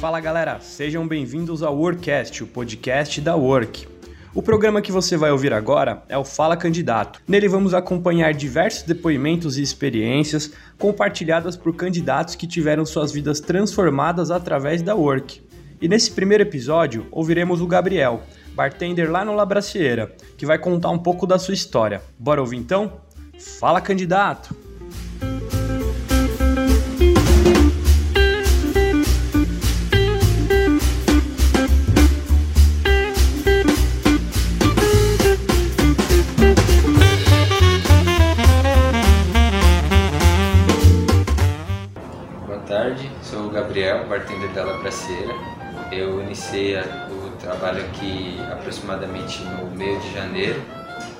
Fala galera, sejam bem-vindos ao Workcast, o podcast da Work. O programa que você vai ouvir agora é o Fala Candidato. Nele vamos acompanhar diversos depoimentos e experiências compartilhadas por candidatos que tiveram suas vidas transformadas através da Work. E nesse primeiro episódio, ouviremos o Gabriel, bartender lá no Labracieira, que vai contar um pouco da sua história. Bora ouvir então? Fala candidato! Bartender da Labraceira. Eu iniciei o trabalho aqui aproximadamente no meio de janeiro.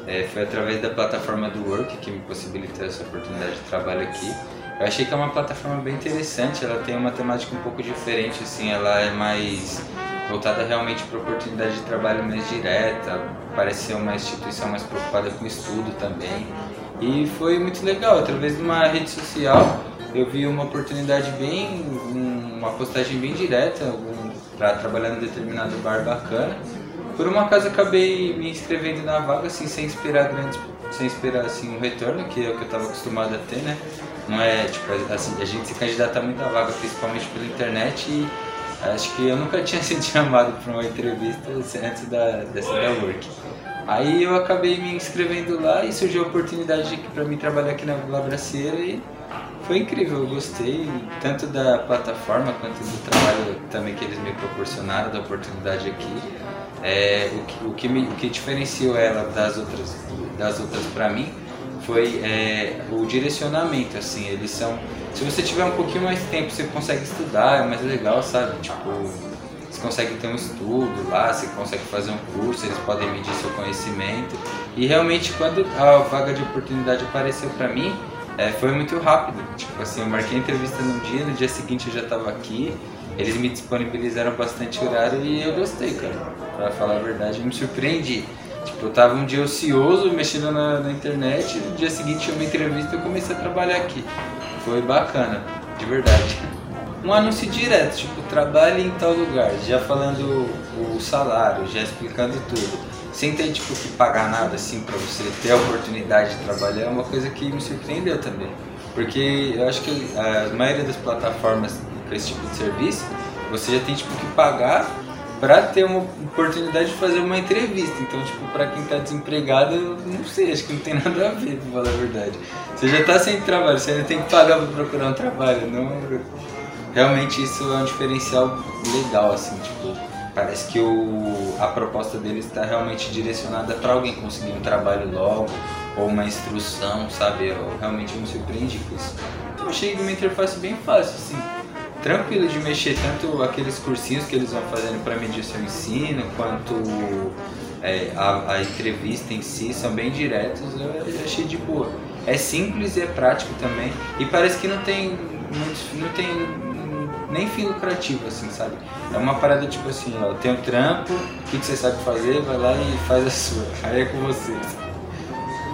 É, foi através da plataforma do Work que me possibilitou essa oportunidade de trabalho aqui. Eu achei que é uma plataforma bem interessante, ela tem uma temática um pouco diferente, assim, ela é mais voltada realmente para oportunidade de trabalho mais direta, parece ser uma instituição mais preocupada com estudo também. E foi muito legal, através de uma rede social eu vi uma oportunidade bem, um- uma postagem bem direta para trabalhar num determinado bar bacana. Por uma acaso acabei me inscrevendo na vaga assim sem esperar grandes, sem esperar assim um retorno que é o que eu estava acostumado a ter, né? Não é tipo assim a gente se candidata muito à vaga principalmente pela internet e acho que eu nunca tinha sido chamado para uma entrevista antes da dessa da Work. Aí eu acabei me inscrevendo lá e surgiu a oportunidade para mim trabalhar aqui na Labraceira e foi incrível, eu gostei tanto da plataforma quanto do trabalho também que eles me proporcionaram, da oportunidade aqui. É, o, que, o, que me, o que diferenciou ela das outras, das outras para mim foi é, o direcionamento, assim, eles são... Se você tiver um pouquinho mais tempo, você consegue estudar, é mais legal, sabe? Tipo, você consegue ter um estudo lá, você consegue fazer um curso, eles podem medir seu conhecimento. E realmente, quando a vaga de oportunidade apareceu para mim, é, foi muito rápido. Tipo assim, eu marquei a entrevista num dia, no dia seguinte eu já estava aqui. Eles me disponibilizaram bastante horário e eu gostei, cara. Pra falar a verdade, eu me surpreendi. Tipo, eu tava um dia ocioso, mexendo na, na internet, e no dia seguinte tinha uma entrevista e eu comecei a trabalhar aqui. Foi bacana, de verdade. Um anúncio direto, tipo, trabalhe em tal lugar, já falando o salário, já explicando tudo. Sem ter, tipo, que pagar nada, assim, pra você ter a oportunidade de trabalhar, é uma coisa que me surpreendeu também. Porque eu acho que a maioria das plataformas com esse tipo de serviço, você já tem, tipo, que pagar pra ter uma oportunidade de fazer uma entrevista. Então, tipo, pra quem tá desempregado, eu não sei, acho que não tem nada a ver, pra falar a verdade. Você já tá sem trabalho, você ainda tem que pagar pra procurar um trabalho, não realmente isso é um diferencial legal, assim, tipo, parece que o, a proposta deles está realmente direcionada para alguém conseguir um trabalho logo, ou uma instrução, sabe? Eu realmente me surpreendi com isso. Eu achei uma interface bem fácil, assim, tranquilo de mexer, tanto aqueles cursinhos que eles vão fazendo para medir seu ensino, quanto é, a, a entrevista em si, são bem diretos, eu, achei de boa. É simples e é prático também, e parece que não tem, muito, não tem nem fim lucrativo, assim, sabe? É uma parada tipo assim, ó, tem um trampo, o que, você sabe fazer, vai lá e faz a sua. Aí é com você.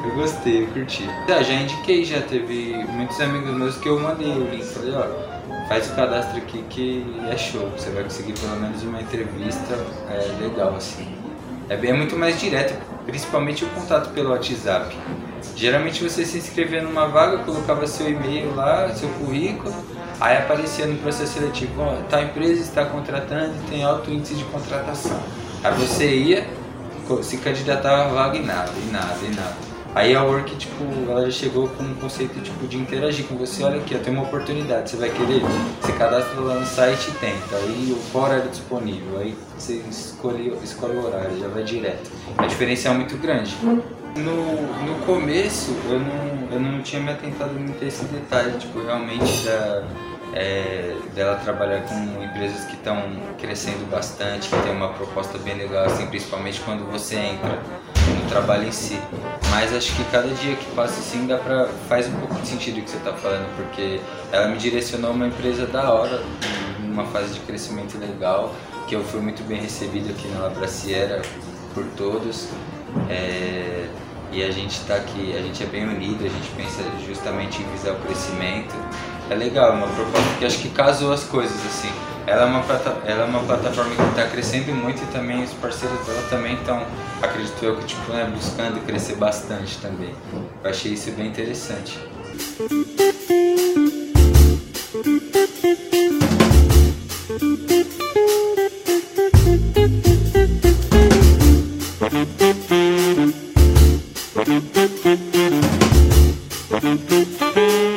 Eu gostei, eu curti. Já, já indiquei, já teve muitos amigos meus que eu mandei o link, falei, ó, faz o cadastro aqui que é show, você vai conseguir pelo menos uma entrevista é, legal, assim. É, bem, é muito mais direto, principalmente o contato pelo WhatsApp. Geralmente você se inscrevia numa vaga, colocava seu e-mail lá, seu currículo, Aí aparecia no processo seletivo, ó, tal empresa está contratando e tem alto índice de contratação. Aí você ia, se candidatava a vaga e nada, e nada, e nada. Aí a Work, tipo, ela já chegou com um conceito tipo, de interagir com você, olha aqui, tem uma oportunidade, você vai querer? Você cadastra lá no site e tenta, aí qual horário disponível, aí você escolhe, escolhe o horário, já vai direto. É um diferencial muito grande. No, no começo eu não, eu não tinha me atentado muito a esse detalhe, tipo, realmente da, é, dela trabalhar com empresas que estão crescendo bastante, que tem uma proposta bem legal, assim, principalmente quando você entra no trabalho em si. Mas acho que cada dia que passa assim dá pra, faz um pouco de sentido o que você está falando, porque ela me direcionou a uma empresa da hora, numa fase de crescimento legal, que eu fui muito bem recebido aqui na Labraciera por todos. É, e a gente está aqui, a gente é bem unido, a gente pensa justamente em visar o crescimento. É legal, é uma proposta que acho que casou as coisas assim ela é uma, ela é uma plataforma que está crescendo muito e também os parceiros dela também estão, acredito eu, que tipo, né, buscando crescer bastante também. Eu achei isso bem interessante. Música